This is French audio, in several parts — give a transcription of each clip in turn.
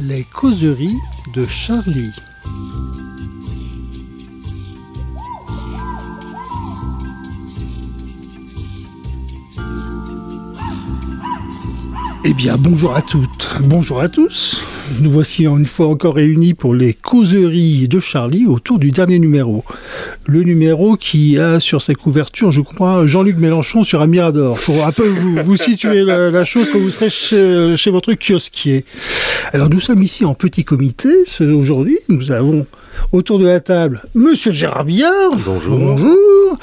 Les causeries de Charlie. Eh bien, bonjour à toutes, bonjour à tous. Nous voici une fois encore réunis pour les causeries de Charlie autour du dernier numéro. Le numéro qui a sur sa couverture, je crois, Jean-Luc Mélenchon sur un mirador. Pour un peu vous, vous situer la, la, chose quand vous serez chez, chez votre kiosquier. Alors, nous sommes ici en petit comité aujourd'hui. Nous avons autour de la table Monsieur Gérard Billard. Bonjour. Bonjour.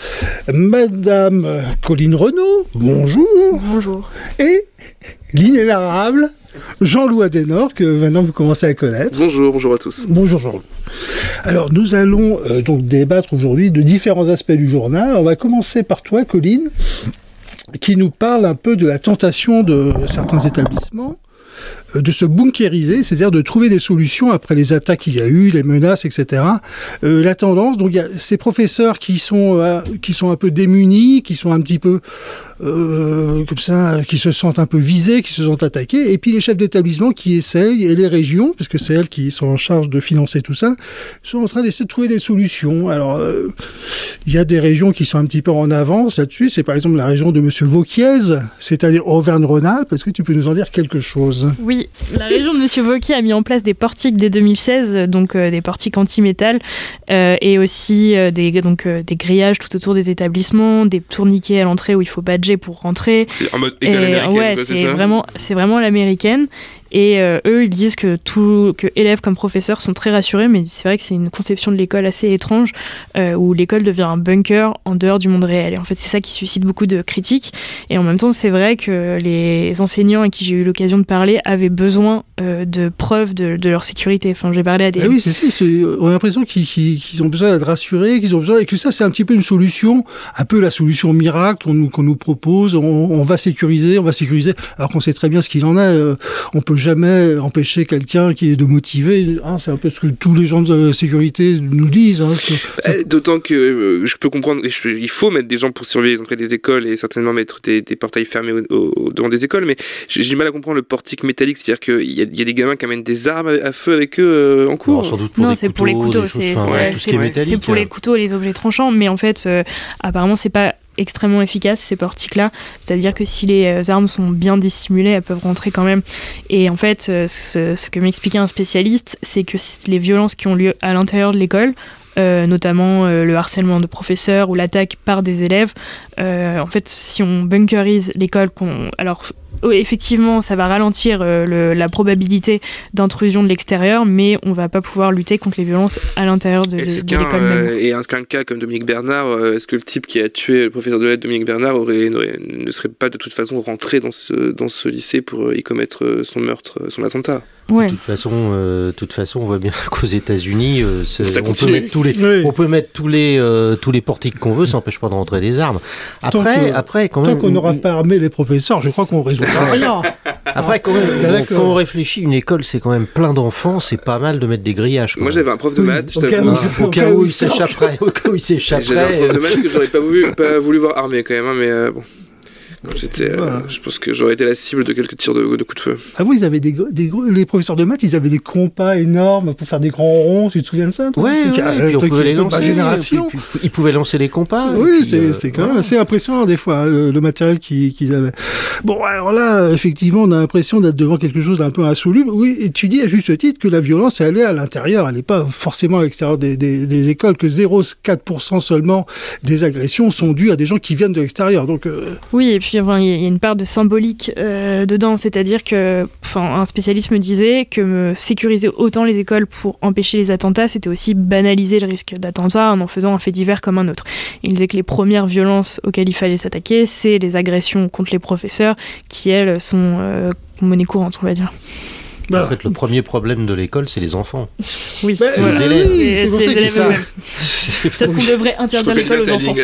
Madame Colline Renaud. Bonjour. Bonjour. Et l'inénarrable Jean-Louis Adenor, que maintenant vous commencez à connaître. Bonjour, bonjour à tous. Bonjour Jean. Alors nous allons euh, donc débattre aujourd'hui de différents aspects du journal. On va commencer par toi, Colline, qui nous parle un peu de la tentation de certains établissements de se bunkériser, c'est-à-dire de trouver des solutions après les attaques qu'il y a eu, les menaces, etc. Euh, la tendance, donc il y a ces professeurs qui sont euh, qui sont un peu démunis, qui sont un petit peu euh, comme ça, qui se sentent un peu visés, qui se sentent attaqués, et puis les chefs d'établissement qui essayent, et les régions, parce que c'est elles qui sont en charge de financer tout ça, sont en train d'essayer de trouver des solutions. Alors, euh, il y a des régions qui sont un petit peu en avance là-dessus, c'est par exemple la région de Monsieur Vauquiez, c'est-à-dire Auvergne-Rhône-Alpes. Est-ce que tu peux nous en dire quelque chose? Oui, la région de Monsieur Vauquier a mis en place des portiques dès 2016, donc euh, des portiques anti-métal, et aussi des, donc, des grillages tout autour des établissements, des tourniquets à l'entrée où il faut badger pour rentrer. C'est en mode école Et, américaine, ouais, quoi, c'est c'est ça vraiment, c'est vraiment l'américaine. Et euh, eux, ils disent que tout, que élèves comme professeurs sont très rassurés, mais c'est vrai que c'est une conception de l'école assez étrange, euh, où l'école devient un bunker en dehors du monde réel. Et en fait, c'est ça qui suscite beaucoup de critiques. Et en même temps, c'est vrai que les enseignants à qui j'ai eu l'occasion de parler avaient besoin euh, de preuves de, leur sécurité. Enfin, j'ai parlé à des Ah oui, c'est ça. On a l'impression qu'ils ont besoin d'être rassurés, qu'ils ont besoin et que ça, c'est un petit peu une solution, un peu la solution miracle qu'on nous, propose. On, on va sécuriser, on va sécuriser, alors qu'on sait très bien ce qu'il en. Euh, on peut jamais empêcher quelqu'un qui est de motiver. Hein, c'est un peu ce que tous les gens de sécurité nous disent. Hein, Eh, D'autant que euh, je peux comprendre, je- il faut mettre des gens pour surveiller les entrées des écoles et certainement mettre des, des portails fermés au, au- devant des écoles, mais j'ai du mal à comprendre le portique métallique, c'est-à-dire qu'il y, a- il y a des gamins qui amènent des armes à, à feu avec eux euh, en Non, cours. sans doute pour non, des c'est pour les couteaux, C'est enfin, ouais, pour les couteaux et les objets tranchants, mais en fait, euh, apparemment, c'est pas extrêmement efficace ces portiques-là. C'est-à-dire que si les euh, armes sont bien dissimulées, elles peuvent rentrer quand même. Et en fait, euh, ce, que m'expliquait un spécialiste, c'est que les violences qui ont lieu à l'intérieur de l'école, euh, notamment le harcèlement de professeurs ou l'attaque par des élèves, en fait, si on bunkerise l'école, qu'on alors effectivement, ça va ralentir euh, le- la probabilité d'intrusion de l'extérieur, mais on va pas pouvoir lutter contre les violences à l'intérieur de, l'école même. euh, et qu'un cas comme Dominique Bernard, euh, est-ce que le type qui a tué le professeur de lettres Dominique Bernard aurait, ne serait pas de toute façon rentré dans ce, dans ce lycée pour y commettre son meurtre, son attentat? Ouais. De toute façon, euh, toute façon, on voit bien qu'aux États-Unis, euh, on peut mettre tous les, Oui. on peut mettre tous les, euh, tous les portiques qu'on veut, ça n'empêche pas de rentrer des armes. Tant Après, que- après, quand Tant qu'on n'aura pas armé les professeurs, je crois qu'on résoudra rien. après, quand, même, Ah, bon, d'accord. quand on réfléchit, une école, c'est quand même plein d'enfants, c'est pas mal de mettre des grillages. Moi j'avais un prof de Oui, maths, je au cas où Au cas où il s'échapperait, au cas où il J'avais un s'échapperait. prof de maths que j'aurais pas voulu, pas voulu voir armé quand même, hein, mais euh, bon. J'étais, euh, je pense que j'aurais été la cible de quelques tirs de, de coups de feu. Ah vous, ils avaient des, les professeurs de maths, ils avaient des compas énormes pour faire des grands ronds. Tu te souviens de ça toi? Ouais, ouais, un et puis on pouvait les lancer. génération. puis- puis- ils pouvaient lancer les compas. Oui, c'est euh, c'est quand même assez impressionnant des fois, hein, le, le matériel qu'ils qu'ils avaient. Bon, alors là, effectivement, on a l'impression d'être devant quelque chose d'un peu insoluble. Oui, et tu dis à juste titre que la violence, elle est à l'intérieur, elle n'est pas forcément à l'extérieur des, des- des écoles, que 0,4% seulement des agressions sont dues à des gens qui viennent de l'extérieur. Donc, euh, Oui, et puis il y a- une part de symbolique euh, dedans, c'est-à-dire que, un spécialiste me disait que sécuriser autant les écoles pour empêcher les attentats, c'était aussi banaliser le risque d'attentat en en faisant un fait divers comme un autre. Il disait que les premières violences auxquelles il fallait s'attaquer, c'est les agressions contre les professeurs, qui elles sont euh, monnaie courante, on va dire. Voilà. En fait, le premier problème de l'école, c'est les enfants. Oui, Bah, voilà. les élèves. oui, c'est pour ça qu'il faut-. Peut-être qu'on devrait interdire l'école aux enfants.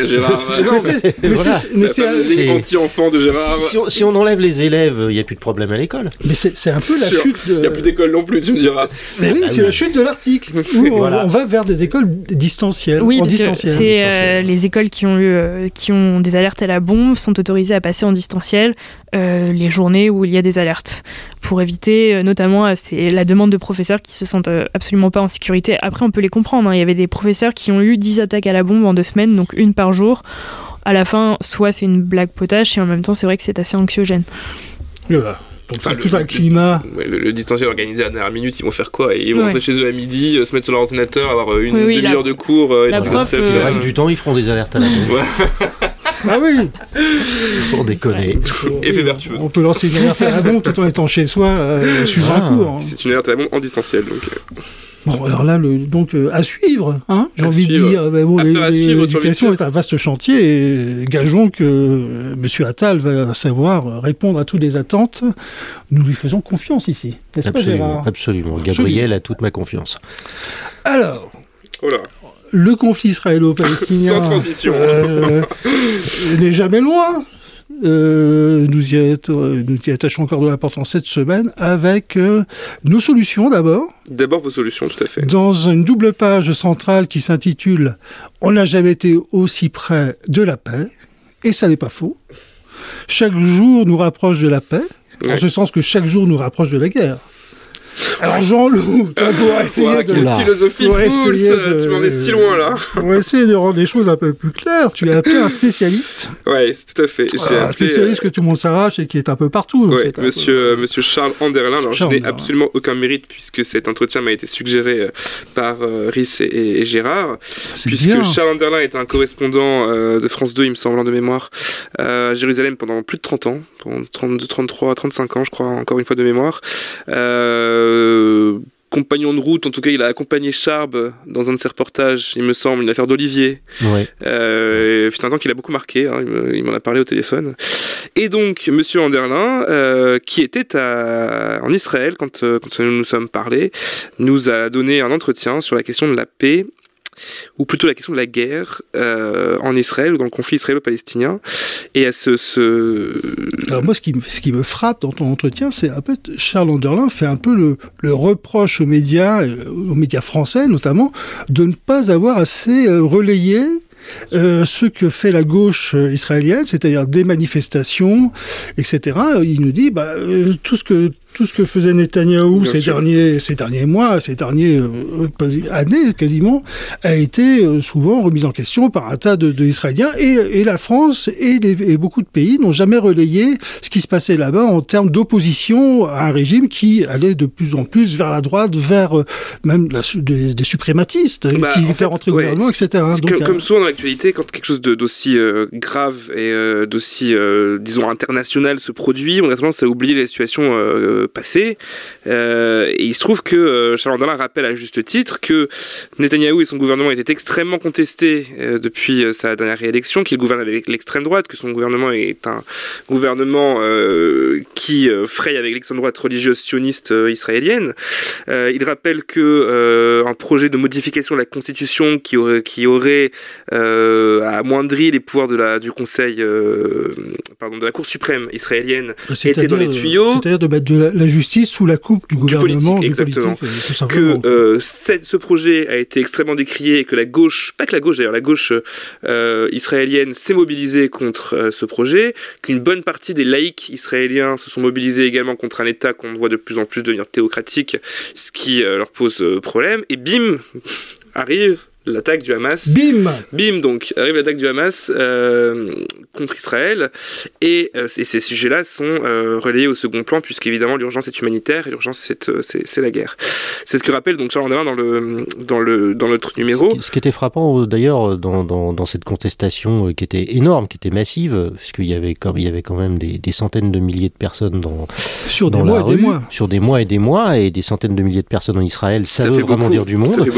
Mais c'est- anti-enfant de Gérard. Si, si on, si on enlève les élèves, il n'y a plus de problème à l'école. mais c'est- un peu la Sûr. chute de... Il n'y a plus d'école non plus, tu me diras. Mais oui, Ah c'est oui. la chute de l'article. On, Voilà. on va vers des écoles distancielles. Oui, c'est euh, les écoles qui ont, eu, euh, qui ont des alertes à la bombe sont autorisées à passer en distanciel euh, les journées où il y a des alertes. Pour éviter, notamment, c'est la demande de professeurs qui se sentent absolument pas en sécurité. Après, on peut les comprendre. Hein. Il y avait des professeurs qui ont eu 10 attaques à la bombe en deux semaines, donc une par jour. À la fin, soit c'est une blague potache, et en même temps, c'est vrai que c'est assez anxiogène. Enfin, tout un climat. Le, distanciel organisé à la dernière minute, ils vont faire quoi? Ils vont rentrer chez eux à midi, euh, se mettre sur leur ordinateur, avoir euh, une demi-heure de cours. Euh, le reste du temps, ils feront des alertes à la Ah oui Pour déconner. Effet vertueux. On peut lancer une alerte à la bombe tout en étant chez soi, euh, suivre un ah. cours. Hein. C'est une alerte à la bombe en distanciel. Donc, Bon, alors là, le, donc euh, à suivre, hein, j'ai envie de dire. bon, l'éducation est un vaste chantier et gageons que euh, M. Attal va savoir répondre à toutes les attentes. Nous lui faisons confiance ici, n'est-ce pas, Gérard? Absolument. Gabriel a toute ma confiance. Alors. Le conflit israélo-palestinien. Sans transition. Euh, n'est jamais loin. Euh, nous, y nous, y attachons encore de l'importance cette semaine avec euh, nos solutions d'abord. D'abord vos solutions, tout à fait. Dans une double page centrale qui s'intitule On n'a jamais été aussi près de la paix, et ça n'est pas faux. Chaque jour nous rapproche de la paix, en ce sens que chaque jour nous rapproche de la guerre. Alors Jean-Loup, tu vas essayer de... Quelle philosophie fools, tu m'en es si loin là. On va essayer de rendre les choses un peu plus claires. Tu as appelé un spécialiste. Oui, tout à fait. un spécialiste euh, que tout le monde s'arrache et qui est un peu partout. Ouais, monsieur, euh, monsieur Charles Anderlin. Alors je n'ai absolument aucun mérite puisque cet entretien m'a été suggéré euh, par Rhys et, Gérard. Puisque Charles Anderlin est un correspondant de France 2, il me semble, de mémoire, à Jérusalem pendant plus de 30 ans, pendant 32, 33, 35 ans, je crois, encore une fois de mémoire. Euh, euh, compagnon de route, en tout cas, il a accompagné Charb dans un de ses reportages, il me semble, une affaire d'Olivier. Ouais. Euh, un temps qu'il a beaucoup marqué, hein, il m'en a parlé au téléphone. Et donc, Monsieur Anderlin, euh, qui était en Israël quand, euh, quand nous nous sommes parlé, nous a donné un entretien sur la question de la paix ou plutôt la question de la guerre euh, en Israël ou dans le conflit israélo-palestinien. Et à ce, Alors moi, ce qui, me, frappe dans ton entretien, c'est un peu Charles Anderlin fait un peu le, reproche aux médias, euh, aux médias français notamment, de ne pas avoir assez euh, relayé ce que fait la gauche israélienne, c'est-à-dire des manifestations, etc. Il nous dit bah, tout ce que tout ce que faisait Netanyahou ces derniers, ces derniers mois, ces dernières euh, années quasiment, a été euh, souvent remis en question par un tas de, Israéliens et, et, la France et, et beaucoup de pays n'ont jamais relayé ce qui se passait là-bas en termes d'opposition à un régime qui allait de plus en plus vers la droite, vers euh, même la, des, des, suprématistes bah, qui fait rentrer le gouvernement, etc. Donc, comme souvent dans l'actualité, quand quelque chose d'aussi grave et d'aussi, disons, international se produit, on a tendance à oublier les situations passé. Euh, et il se trouve que euh, Charles Andalin rappelle à juste titre que Netanyahou et son gouvernement étaient extrêmement contestés euh, depuis sa dernière réélection, qu'il gouverne avec l'extrême droite, que son gouvernement est un gouvernement qui fraye avec l'extrême droite religieuse sioniste israélienne. il rappelle que un projet de modification de la constitution qui aurait, qui aurait amoindri les pouvoirs de la, du Conseil, pardon, de la Cour suprême israélienne était dans les tuyaux. C'est-à-dire de mettre de la, justice sous la coupe du, gouvernement. Politique, exactement. que euh, ce projet a été extrêmement décrié et que la gauche, pas que la gauche d'ailleurs, la gauche euh, israélienne s'est mobilisée contre euh, ce projet, qu'une bonne partie des laïcs israéliens se sont mobilisés également contre un État qu'on voit de plus en plus devenir théocratique, ce qui leur pose problème. Et bim, arrive l'attaque du Hamas. Bim Bim, donc, arrive l'attaque du Hamas euh, contre Israël. Et, euh, ces sujets-là sont euh, relayés au second plan, puisqu'évidemment, l'urgence est humanitaire et l'urgence, c'est la guerre. C'est ce que rappelle donc Charles Andalin dans le, dans le, dans notre numéro. Ce qui, était frappant, d'ailleurs, dans, dans, dans, cette contestation qui était énorme, qui était massive, parce qu'il y avait, comme, il y avait quand même des, des, centaines de milliers de personnes dans, sur dans des mois et des mois. Sur des mois et des mois, et des centaines de milliers de personnes en Israël, ça, veut vraiment dire du monde.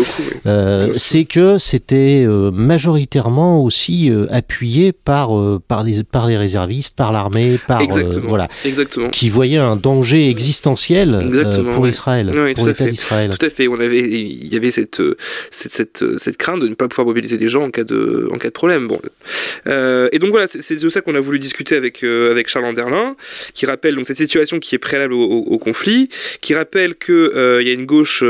c'est que c'était euh, majoritairement aussi euh, appuyé par, euh, par, les, par les réservistes, par l'armée, par voilà, Exactement. qui voyaient un danger existentiel pour Israël, pour l'État d'Israël. Tout à fait. On avait, il y avait cette, cette, cette, cette, crainte de ne pas pouvoir mobiliser des gens en cas de, en cas de problème. Bon. et donc voilà, c'est de ça qu'on a voulu discuter avec, avec Charles Anderlin, qui rappelle donc cette situation qui est préalable au, au, conflit, qui rappelle qu'il il y a une gauche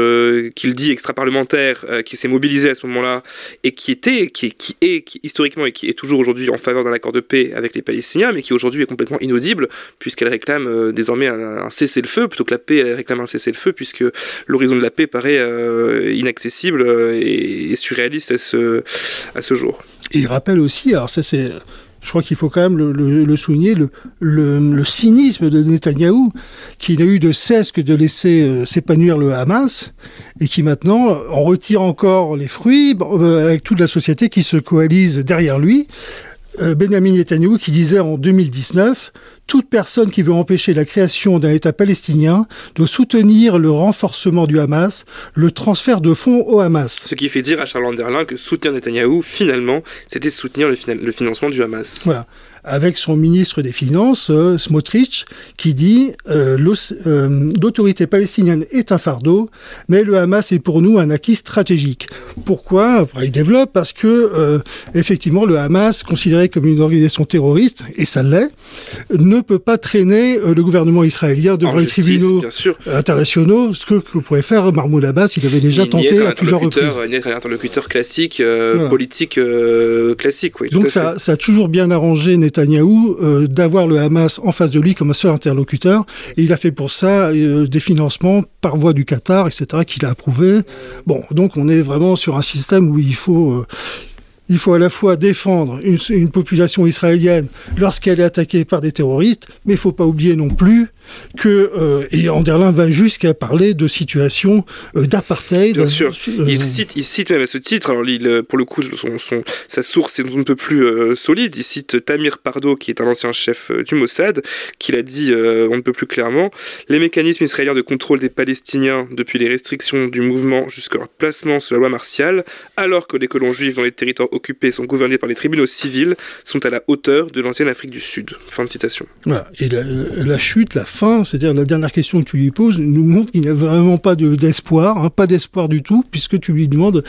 qu'il dit extra-parlementaire qui s'est mobilisée à ce moment moment-là et qui était, qui, qui est historiquement et qui est toujours aujourd'hui en faveur d'un accord de paix avec les Palestiniens, mais qui aujourd'hui est complètement inaudible puisqu'elle réclame euh, désormais un, cessez-le-feu plutôt que la paix, elle réclame un cessez-le-feu puisque l'horizon de la paix paraît euh, inaccessible et, surréaliste à ce, à ce jour. il rappelle aussi, alors ça c'est je crois qu'il faut quand même le, souligner, le, cynisme de Netanyahou, qui n'a eu de cesse que de laisser euh, s'épanouir le Hamas, et qui maintenant en retire encore les fruits euh, avec toute la société qui se coalise derrière lui. Euh, Benjamin Netanyahu qui disait en 2019 toute personne qui veut empêcher la création d'un État palestinien doit soutenir le renforcement du Hamas, le transfert de fonds au Hamas. Ce qui fait dire à Charles Anderlin que soutenir Netanyahou, finalement, c'était soutenir le, le financement du Hamas. Voilà avec son ministre des Finances, euh, Smotrich, qui dit euh, euh, l'autorité palestinienne est un fardeau, mais le Hamas est pour nous un acquis stratégique. Pourquoi? Il développe parce que effectivement le Hamas, considéré comme une organisation terroriste, et ça l'est, ne peut pas traîner le gouvernement israélien devant les tribunaux internationaux, ce que, pourrait faire Mahmoud Abbas, il avait déjà tenté à plusieurs reprises. Il interlocuteur classique, politique classique. Oui, Donc ça, ça, a toujours bien arrangé Euh, d'avoir le Hamas en face de lui comme un seul interlocuteur. Et il a fait pour ça euh, des financements par voie du Qatar, etc., qu'il a approuvé. Bon, donc on est vraiment sur un système où il faut... Euh, il faut à la fois défendre une, population israélienne lorsqu'elle est attaquée par des terroristes, mais il ne faut pas oublier non plus que euh, et Anderlin va jusqu'à parler de situation euh, d'apartheid. Bien sûr, euh, il cite, il cite même à ce titre. Alors il, pour le coup, son, son, sa source est un peu plus solide. Il cite Tamir Pardo, qui est un ancien chef du Mossad, qui l'a dit on ne peut plus clairement. Les mécanismes israéliens de contrôle des Palestiniens depuis les restrictions du mouvement jusqu'à leur placement sous la loi martiale, alors que les colons juifs dans les territoires occupés sont gouvernés par les tribunaux civils, sont à la hauteur de l'ancienne Afrique du Sud. Fin de citation. Et la, la chute, la fin, c'est-à-dire la dernière question que tu lui poses, nous montre qu'il n'y a vraiment pas d'espoir, hein, pas d'espoir du tout, puisque tu lui demandes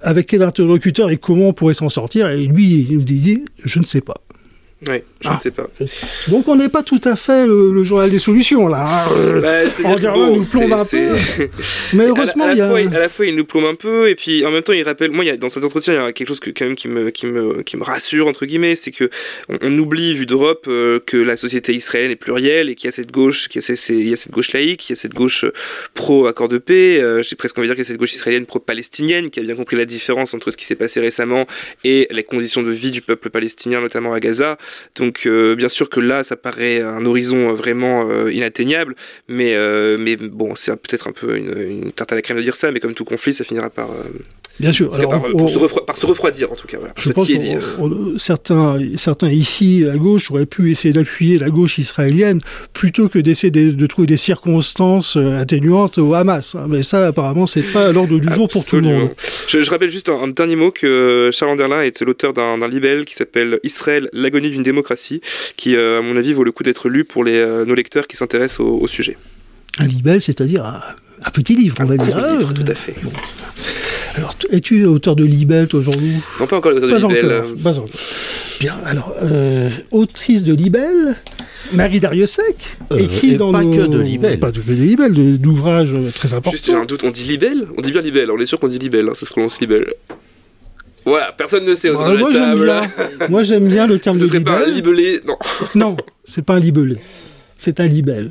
avec quel interlocuteur et comment on pourrait s'en sortir, et lui, il nous dit, je ne sais pas. Oui, je ne ah. sais pas. Donc on n'est pas tout à fait le, journal des solutions là. Hein. Bah, nous plombe un peu. Mais heureusement, à la, fois, à la fois il nous plombe un peu et puis en même temps il rappelle. Moi, il y a, dans cet entretien, il y a quelque chose que, quand même qui me, qui me, qui me rassure entre guillemets, c'est que on, oublie vu d'Europe euh, que la société israélienne est plurielle et qu'il y a cette gauche, qu'il y, il y a cette gauche laïque, il y a cette gauche euh, pro accord de paix. Euh, J'ai presque envie de dire qu'il y a cette gauche israélienne pro palestinienne qui a bien compris la différence entre ce qui s'est passé récemment et les conditions de vie du peuple palestinien, notamment à Gaza. Donc euh, bien sûr que là, ça paraît un horizon vraiment euh, inatteignable, mais, euh, mais bon, c'est peut-être un peu une, une, tarte à la crème de dire ça, mais comme tout conflit, ça finira par Bien sûr. Alors, par, se refroidir, en tout cas. je pense que certains, certains ici, à gauche, auraient pu essayer d'appuyer la gauche israélienne plutôt que d'essayer de, trouver des circonstances euh, atténuantes au Hamas. Hein. Mais ça, apparemment, c'est pas à l'ordre du jour pour tout le monde. Je, rappelle juste un, dernier mot que Charles Anderlin est l'auteur d'un libelle qui s'appelle Israël, l'agonie d'une démocratie, qui, euh, à mon avis, vaut le coup d'être lu pour les, euh, nos lecteurs qui s'intéressent au, sujet. Un libelle, c'est-à-dire un, petit livre, on va dire. Un livre, tout à fait. Alors, es-tu auteur de Libelle, toi, aujourd'hui Non, pas encore auteur de Libelle. pas encore. Bien, alors, euh, autrice de Libelle, Marie Dariussec, euh, écrit dans pas que de Libelle. Pas que de Libelle, d'ouvrages très importants. Juste, j'ai un doute, on dit Libelle? On dit bien Libelle, on est sûr qu'on dit Libelle, hein, ça se prononce Libelle. Voilà, personne ne sait de la moi, moi, j'aime bien le terme Ce de serait libelle. pas un libellé, non. non, c'est pas un libellé c'est un libelle.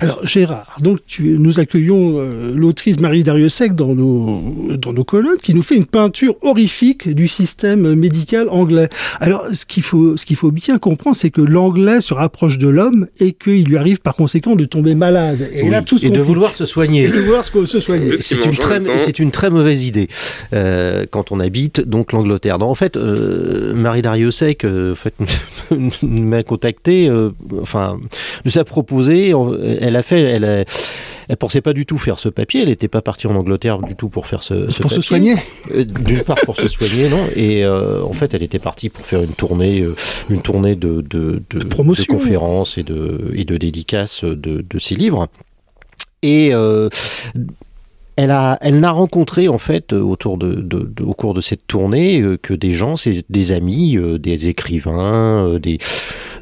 Alors Gérard, donc nous accueillons euh, l'autrice Marie Dariussec dans nos, dans nos colonnes qui nous fait une peinture horrifique du système médical anglais. Alors ce qu'il faut, ce qu'il faut bien comprendre, c'est que l'anglais se rapproche de l'homme et qu'il lui arrive par conséquent de tomber malade. Et, là, tout et de vouloir se soigner. Et de vouloir se soigner. C'est une, très, c'est une très mauvaise idée euh, quand on habite donc l'Angleterre. En fait, euh, Marie Dariussec en fait, m'a contacté, enfin nous a proposé, elle a fait, elle elle pensait pas du tout faire ce papier, elle n'était pas partie en Angleterre du tout pour faire ce, ce pour se soigner. Euh, d'une part pour se soigner, non, et euh, en fait elle était partie pour faire une tournée, euh, une tournée de, de, de, de conférences et de, et de dédicaces de, de ses livres. Et elle a, elle n'a rencontré en fait autour de, de, au cours de cette tournée que des gens, des amis, des écrivains, des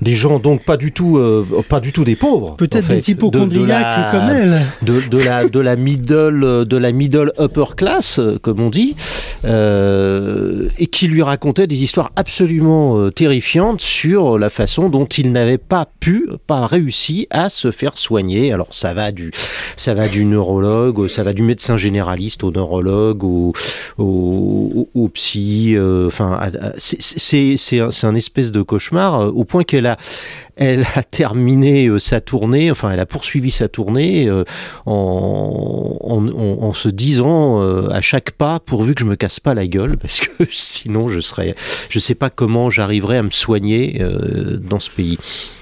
des gens donc pas du tout, pas du tout des pauvres. Peut-être des hypochondriaques comme elle. De, de, la, de la middle, de la middle upper class, comme on dit, et qui lui racontait des histoires absolument terrifiantes sur la façon dont il n'avait pas pu, pas réussi à se faire soigner. Alors ça va du, ça va du neurologue, ça va du médecin généraliste au neurologue, au, au, psy. Euh, enfin, c'est un, un espèce de cauchemar euh, au point qu'elle a, da elle a terminé euh, sa tournée, enfin elle a poursuivi sa tournée euh, en, en, se disant euh, à chaque pas, pourvu que je me casse pas la gueule, parce que sinon je serais, je sais pas comment j'arriverais à me soigner dans ce pays.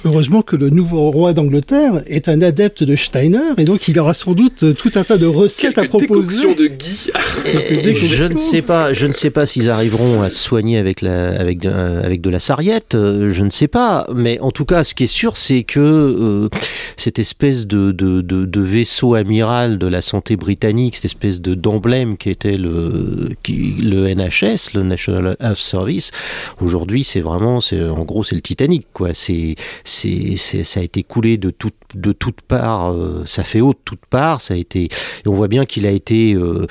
Heureusement que le nouveau roi d'Angleterre est un adepte de Steiner et donc il aura sans doute tout un tas de recettes à proposer. de Guy. je ne sais pas, je ne sais pas s'ils arriveront à se soigner avec la, avec de, avec de la sarriette, je ne sais pas, mais en tout cas ce qui est sûr, c'est que euh, cette espèce de, vaisseau amiral de la santé britannique, cette espèce de d'emblème qui était le, le NHS, le National Health Service, aujourd'hui, c'est vraiment, c'est en gros, c'est le Titanic, quoi. C'est, c'est, ça a été coulé de toutes de toutes parts, euh, ça fait haut de toutes parts, ça a été, et on voit bien qu'il a été, euh,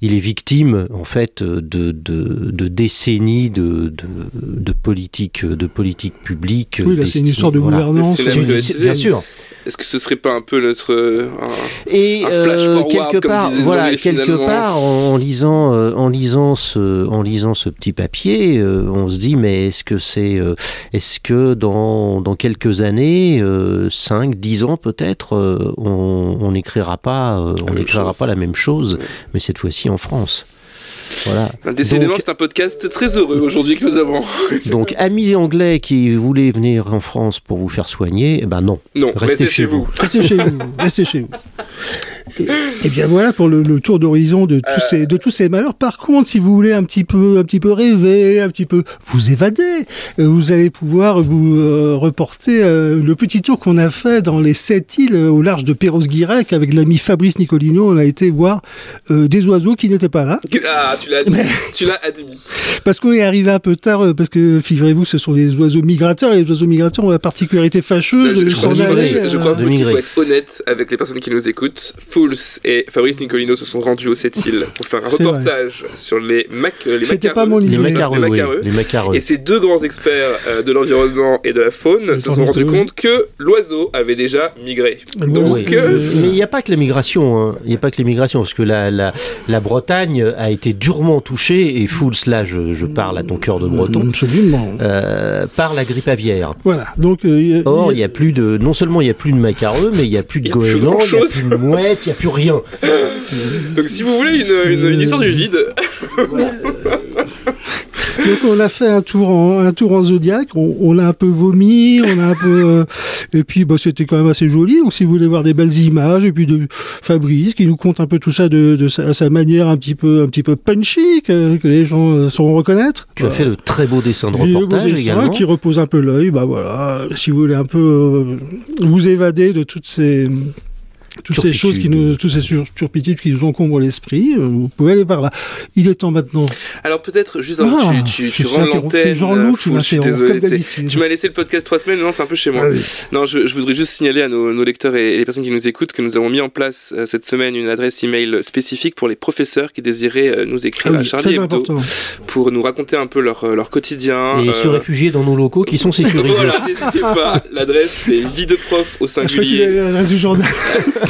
il est victime en fait de, de, décennies de, de, politique, de politique publique. Oui, c'est une histoire de gouvernance. Bien sûr. Est-ce que ce serait pas un peu notre euh, et euh, quelque part, voilà, quelque part, en, lisant, euh, en lisant ce, en lisant ce petit papier, on se dit mais est-ce que c'est, est-ce que dans, dans quelques années, 5, 10 ans peut-être, on n'écrira pas, on n'écrira pas la même chose, mais cette fois-ci en France. Voilà. Décidément, c'est un podcast très heureux aujourd'hui que nous avons. donc, amis anglais qui voulaient venir en France pour vous faire soigner, eh ben non. Non, restez, chez vous. Restez chez vous. Restez chez vous. Et, eh bien voilà pour le, tour d'horizon de tous ces de tous ces malheurs. Par contre, si vous voulez un petit peu un petit peu rêver, un petit peu vous évader, euh, vous allez pouvoir vous euh, reporter euh, le petit tour qu'on a fait dans les sept îles au large de Perros-Guirec avec l'ami Fabrice Nicolino. On a été voir des oiseaux qui n'étaient pas là. Ah, tu l'as tu l'as admis. Parce qu'on est arrivé un peu tard, parce que figurez-vous, ce sont des oiseaux migrateurs et les oiseaux migrateurs ont la particularité fâcheuse de s'en aller. Je, crois qu'il faut être honnête avec les personnes qui nous écoutent. Fools et Fabrice Nicolino se sont rendus au cette île pour faire un reportage sur les, mac les C'était pas mon idée. Les macareux. Et ces deux grands experts euh, de l'environnement et de la faune se sont rendus compte que l'oiseau avait déjà migré. Donc, euh, Mais il n'y a pas que la migration. Hein. Il n'y a pas que l'immigration, parce que la, la, la, Bretagne a été durement touchée, et Fools, là, je, je parle à ton cœur de breton, Absolument. Euh, par la grippe aviaire. Voilà. Donc, Or, il y a plus de, non seulement il n'y a plus de macareux, mais il n'y a plus de goélands, il n'y a plus de mouettes, il n'y a plus rien. Donc si vous voulez une, une, histoire du vide. Donc on a fait un tour en, un tour en Zodiac, on, a un peu vomi, on a un peu... Euh, et puis bah, c'était quand même assez joli, donc si vous voulez voir des belles images, et puis de Fabrice qui nous compte un peu tout ça de, de sa, manière un petit peu, un petit peu punchy, que, les gens euh, sauront reconnaître. Tu as fait de très beaux dessins de reportage également. Qui repose un peu l'œil, bah voilà, si vous voulez un peu euh, vous évader de toutes ces toutes ces choses qui nous, toutes ces turpitudes qui nous encombrent l'esprit, euh, vous pouvez aller par là. Il est temps maintenant. Alors peut-être juste avant ah, tu, tu, rends l'antenne. Jean-Loup qui m'a Tu m'as laissé le podcast trois semaines, non c'est un peu chez moi. Non, je, je, voudrais juste signaler à nos, nos, lecteurs et les personnes qui nous écoutent que nous avons mis en place euh, cette semaine une adresse email spécifique pour les professeurs qui désiraient euh, nous écrire ah à Charlie Hebdo pour nous raconter un peu leur, leur quotidien. Et se réfugier dans nos locaux qui sont sécurisés. voilà, n'hésitez pas. L'adresse c'est vie de prof au singulier. l'adresse du journal.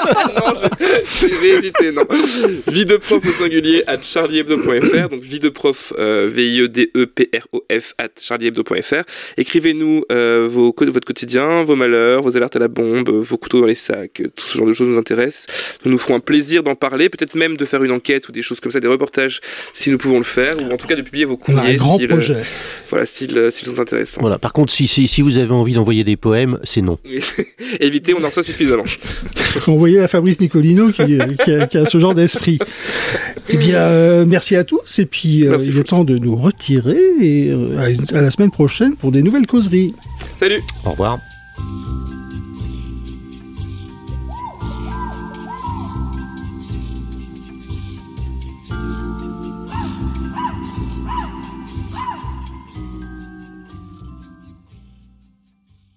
non, j'ai hésité, non. Vie de prof au singulier at charliehebdo.fr. Donc, vie de prof, euh, V-I-E-D-E-P-R-O-F at charliehebdo.fr. Écrivez-nous euh, vos, votre quotidien, vos malheurs, vos alertes à la bombe, vos couteaux dans les sacs. Tout ce genre de choses nous intéresse. Nous nous ferons un plaisir d'en parler, peut-être même de faire une enquête ou des choses comme ça, des reportages, si nous pouvons le faire, ou en tout cas de publier vos courriers. Un grand projet. voilà, s'ils sont intéressants. Voilà. Par contre, si, si, si vous avez envie d'envoyer des poèmes, c'est non. Évitez, on en reçoit suffisamment. À Fabrice Nicolino qui, a, ce genre d'esprit. Eh bien, euh, merci à tous. Et puis, euh, il est temps de nous retirer. Et euh, à la semaine prochaine pour des nouvelles causeries. Salut. Au revoir.